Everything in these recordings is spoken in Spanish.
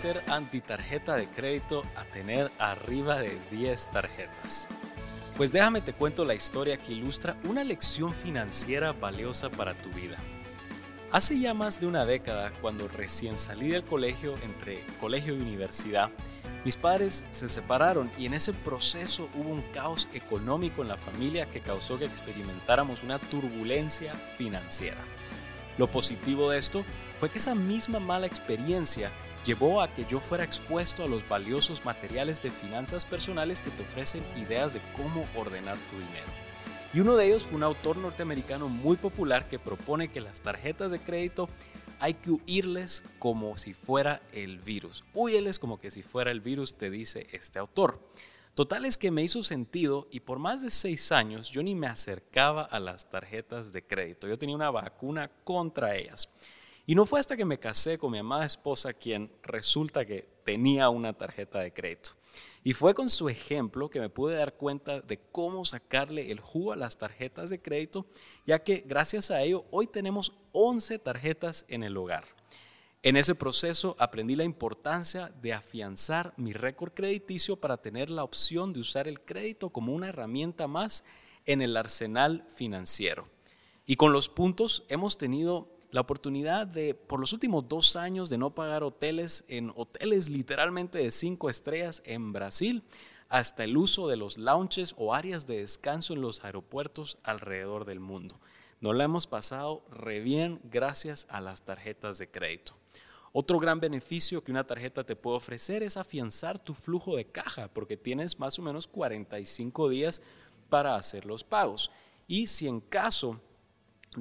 ser antitarjeta de crédito a tener arriba de 10 tarjetas? Pues déjame te cuento la historia que ilustra una lección financiera valiosa para tu vida. Hace ya más de una década, cuando recién salí del colegio entre colegio y universidad, mis padres se separaron y en ese proceso hubo un caos económico en la familia que causó que experimentáramos una turbulencia financiera. Lo positivo de esto fue que esa misma mala experiencia llevó a que yo fuera expuesto a los valiosos materiales de finanzas personales que te ofrecen ideas de cómo ordenar tu dinero. Y uno de ellos fue un autor norteamericano muy popular que propone que las tarjetas de crédito hay que huirles como si fuera el virus. Huyeles como que si fuera el virus, te dice este autor. Total es que me hizo sentido y por más de seis años yo ni me acercaba a las tarjetas de crédito. Yo tenía una vacuna contra ellas. Y no fue hasta que me casé con mi amada esposa quien resulta que tenía una tarjeta de crédito. Y fue con su ejemplo que me pude dar cuenta de cómo sacarle el jugo a las tarjetas de crédito, ya que gracias a ello hoy tenemos 11 tarjetas en el hogar. En ese proceso aprendí la importancia de afianzar mi récord crediticio para tener la opción de usar el crédito como una herramienta más en el arsenal financiero. Y con los puntos hemos tenido la oportunidad de, por los últimos dos años, de no pagar hoteles en hoteles literalmente de cinco estrellas en Brasil, hasta el uso de los lounges o áreas de descanso en los aeropuertos alrededor del mundo. Nos la hemos pasado re bien gracias a las tarjetas de crédito. Otro gran beneficio que una tarjeta te puede ofrecer es afianzar tu flujo de caja, porque tienes más o menos 45 días para hacer los pagos. Y si en caso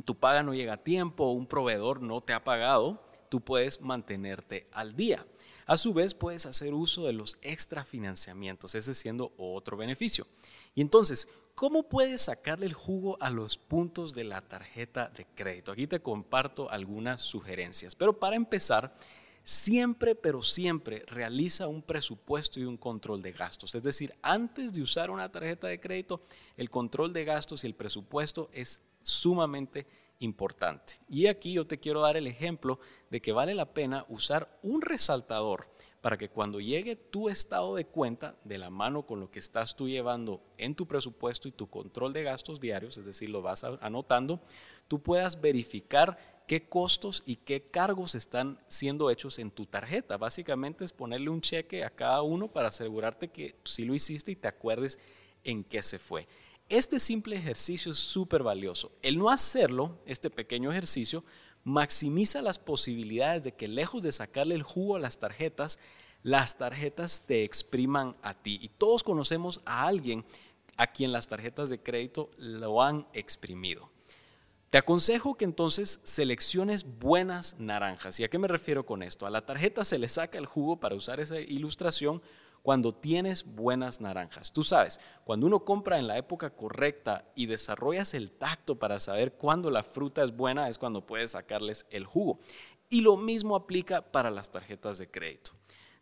tu paga no llega a tiempo un proveedor no te ha pagado, tú puedes mantenerte al día. A su vez, puedes hacer uso de los extra financiamientos, ese siendo otro beneficio. Y entonces, ¿cómo puedes sacarle el jugo a los puntos de la tarjeta de crédito? Aquí te comparto algunas sugerencias. Pero para empezar, siempre, pero siempre realiza un presupuesto y un control de gastos. Es decir, antes de usar una tarjeta de crédito, el control de gastos y el presupuesto es sumamente importante. Y aquí yo te quiero dar el ejemplo de que vale la pena usar un resaltador para que cuando llegue tu estado de cuenta de la mano con lo que estás tú llevando en tu presupuesto y tu control de gastos diarios, es decir, lo vas anotando, tú puedas verificar qué costos y qué cargos están siendo hechos en tu tarjeta. Básicamente es ponerle un cheque a cada uno para asegurarte que sí lo hiciste y te acuerdes en qué se fue. Este simple ejercicio es súper valioso. El no hacerlo, este pequeño ejercicio, maximiza las posibilidades de que lejos de sacarle el jugo a las tarjetas, las tarjetas te expriman a ti. Y todos conocemos a alguien a quien las tarjetas de crédito lo han exprimido. Te aconsejo que entonces selecciones buenas naranjas. ¿Y a qué me refiero con esto? A la tarjeta se le saca el jugo para usar esa ilustración cuando tienes buenas naranjas. Tú sabes, cuando uno compra en la época correcta y desarrollas el tacto para saber cuándo la fruta es buena, es cuando puedes sacarles el jugo. Y lo mismo aplica para las tarjetas de crédito.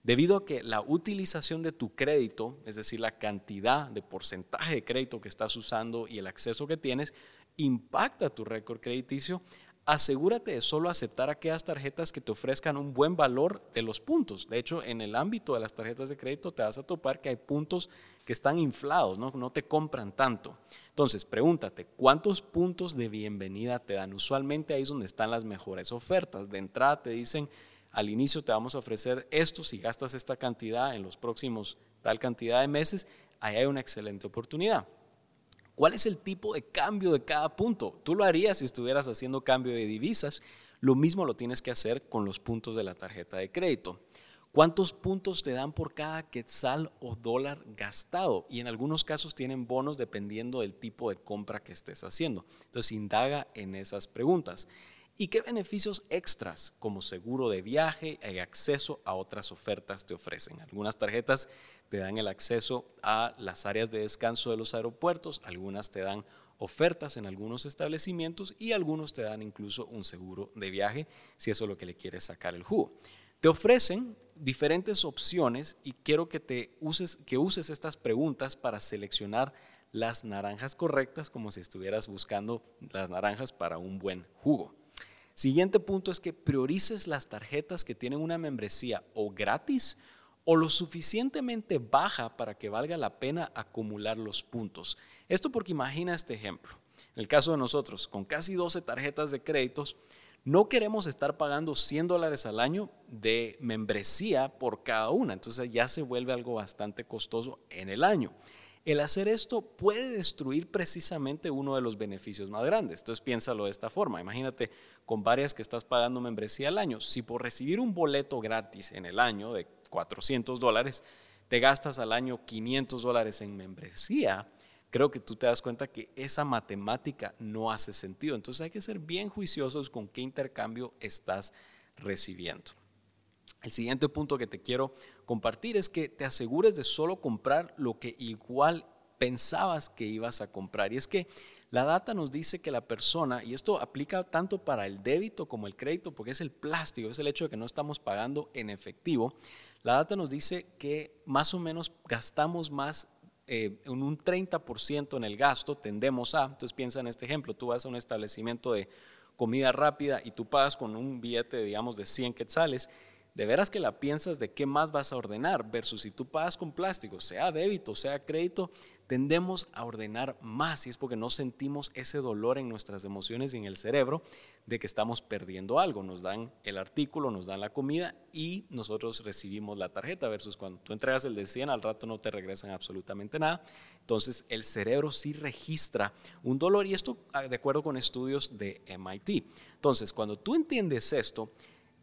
Debido a que la utilización de tu crédito, es decir, la cantidad de porcentaje de crédito que estás usando y el acceso que tienes, impacta tu récord crediticio, asegúrate de solo aceptar aquellas tarjetas que te ofrezcan un buen valor de los puntos. De hecho, en el ámbito de las tarjetas de crédito te vas a topar que hay puntos que están inflados, no, no te compran tanto. Entonces, pregúntate, ¿cuántos puntos de bienvenida te dan? Usualmente ahí es donde están las mejores ofertas. De entrada te dicen, al inicio te vamos a ofrecer esto, si gastas esta cantidad en los próximos tal cantidad de meses, ahí hay una excelente oportunidad. ¿Cuál es el tipo de cambio de cada punto? Tú lo harías si estuvieras haciendo cambio de divisas. Lo mismo lo tienes que hacer con los puntos de la tarjeta de crédito. ¿Cuántos puntos te dan por cada quetzal o dólar gastado? Y en algunos casos tienen bonos dependiendo del tipo de compra que estés haciendo. Entonces, indaga en esas preguntas. ¿Y qué beneficios extras como seguro de viaje y acceso a otras ofertas te ofrecen? Algunas tarjetas te dan el acceso a las áreas de descanso de los aeropuertos, algunas te dan ofertas en algunos establecimientos y algunos te dan incluso un seguro de viaje si eso es lo que le quieres sacar el jugo. Te ofrecen diferentes opciones y quiero que te uses que uses estas preguntas para seleccionar las naranjas correctas como si estuvieras buscando las naranjas para un buen jugo. Siguiente punto es que priorices las tarjetas que tienen una membresía o gratis o lo suficientemente baja para que valga la pena acumular los puntos. Esto porque imagina este ejemplo. En el caso de nosotros, con casi 12 tarjetas de créditos, no queremos estar pagando 100 dólares al año de membresía por cada una. Entonces ya se vuelve algo bastante costoso en el año. El hacer esto puede destruir precisamente uno de los beneficios más grandes. Entonces piénsalo de esta forma. Imagínate con varias que estás pagando membresía al año. Si por recibir un boleto gratis en el año de 400 dólares, te gastas al año 500 dólares en membresía, creo que tú te das cuenta que esa matemática no hace sentido. Entonces hay que ser bien juiciosos con qué intercambio estás recibiendo. El siguiente punto que te quiero compartir es que te asegures de solo comprar lo que igual pensabas que ibas a comprar. Y es que la data nos dice que la persona, y esto aplica tanto para el débito como el crédito, porque es el plástico, es el hecho de que no estamos pagando en efectivo, la data nos dice que más o menos gastamos más eh, en un 30% en el gasto, tendemos a, entonces piensa en este ejemplo, tú vas a un establecimiento de comida rápida y tú pagas con un billete, digamos, de 100 quetzales, de veras que la piensas de qué más vas a ordenar versus si tú pagas con plástico, sea débito, sea crédito, tendemos a ordenar más y es porque no sentimos ese dolor en nuestras emociones y en el cerebro de que estamos perdiendo algo. Nos dan el artículo, nos dan la comida y nosotros recibimos la tarjeta versus cuando tú entregas el de 100 al rato no te regresan absolutamente nada. Entonces el cerebro sí registra un dolor y esto ah, de acuerdo con estudios de MIT. Entonces cuando tú entiendes esto,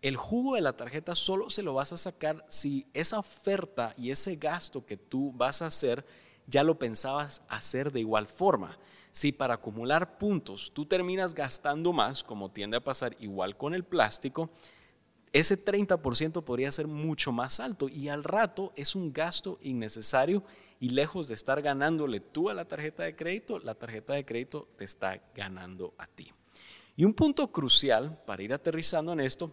el jugo de la tarjeta solo se lo vas a sacar si esa oferta y ese gasto que tú vas a hacer ya lo pensabas hacer de igual forma. Si para acumular puntos tú terminas gastando más, como tiende a pasar igual con el plástico, ese 30% podría ser mucho más alto y al rato es un gasto innecesario y lejos de estar ganándole tú a la tarjeta de crédito, la tarjeta de crédito te está ganando a ti. Y un punto crucial para ir aterrizando en esto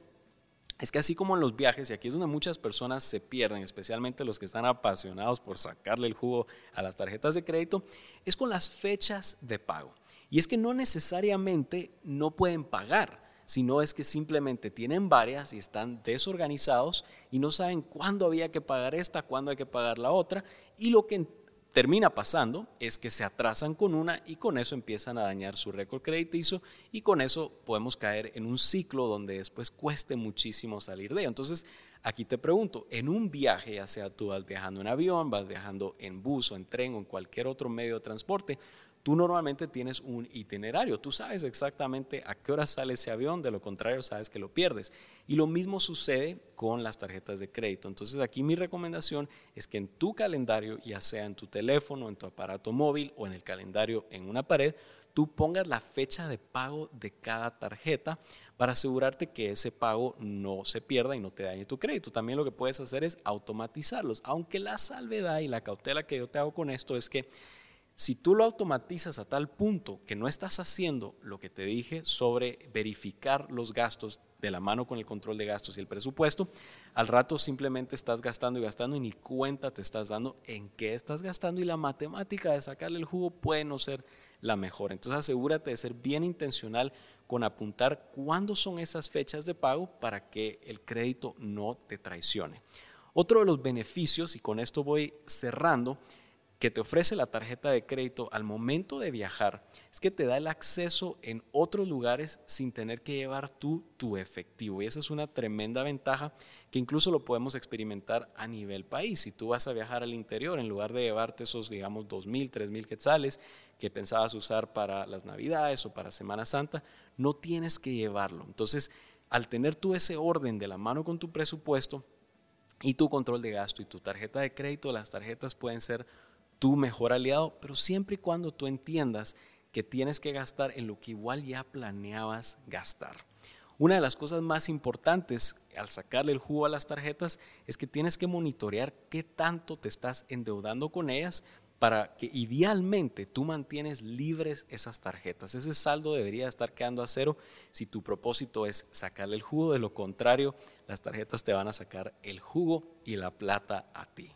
es que así como en los viajes, y aquí es donde muchas personas se pierden, especialmente los que están apasionados por sacarle el jugo a las tarjetas de crédito, es con las fechas de pago. Y es que no necesariamente no pueden pagar, sino es que simplemente tienen varias y están desorganizados y no saben cuándo había que pagar esta, cuándo hay que pagar la otra, y lo que termina pasando es que se atrasan con una y con eso empiezan a dañar su récord crediticio y con eso podemos caer en un ciclo donde después cueste muchísimo salir de ello. Entonces, aquí te pregunto, en un viaje, ya sea tú vas viajando en avión, vas viajando en bus o en tren o en cualquier otro medio de transporte, tú normalmente tienes un itinerario, tú sabes exactamente a qué hora sale ese avión, de lo contrario sabes que lo pierdes. Y lo mismo sucede con las tarjetas de crédito. Entonces aquí mi recomendación es que en tu calendario, ya sea en tu teléfono, en tu aparato móvil o en el calendario en una pared, tú pongas la fecha de pago de cada tarjeta para asegurarte que ese pago no se pierda y no te dañe tu crédito. También lo que puedes hacer es automatizarlos, aunque la salvedad y la cautela que yo te hago con esto es que si tú lo automatizas a tal punto que no estás haciendo lo que te dije sobre verificar los gastos de la mano con el control de gastos y el presupuesto, al rato simplemente estás gastando y gastando y ni cuenta te estás dando en qué estás gastando y la matemática de sacarle el jugo puede no ser la mejor. Entonces asegúrate de ser bien intencional con apuntar cuándo son esas fechas de pago para que el crédito no te traicione. Otro de los beneficios, y con esto voy cerrando, que te ofrece la tarjeta de crédito al momento de viajar es que te da el acceso en otros lugares sin tener que llevar tú tu efectivo. Y esa es una tremenda ventaja que incluso lo podemos experimentar a nivel país. Si tú vas a viajar al interior, en lugar de llevarte esos, digamos, 2.000, 3.000 quetzales que pensabas usar para las Navidades o para Semana Santa, no tienes que llevarlo. Entonces, al tener tú ese orden de la mano con tu presupuesto y tu control de gasto y tu tarjeta de crédito, las tarjetas pueden ser tu mejor aliado, pero siempre y cuando tú entiendas que tienes que gastar en lo que igual ya planeabas gastar. Una de las cosas más importantes al sacarle el jugo a las tarjetas es que tienes que monitorear qué tanto te estás endeudando con ellas para que idealmente tú mantienes libres esas tarjetas. Ese saldo debería estar quedando a cero si tu propósito es sacarle el jugo. De lo contrario, las tarjetas te van a sacar el jugo y la plata a ti.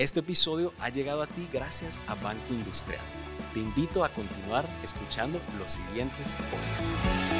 Este episodio ha llegado a ti gracias a Banco Industrial. Te invito a continuar escuchando los siguientes podcasts.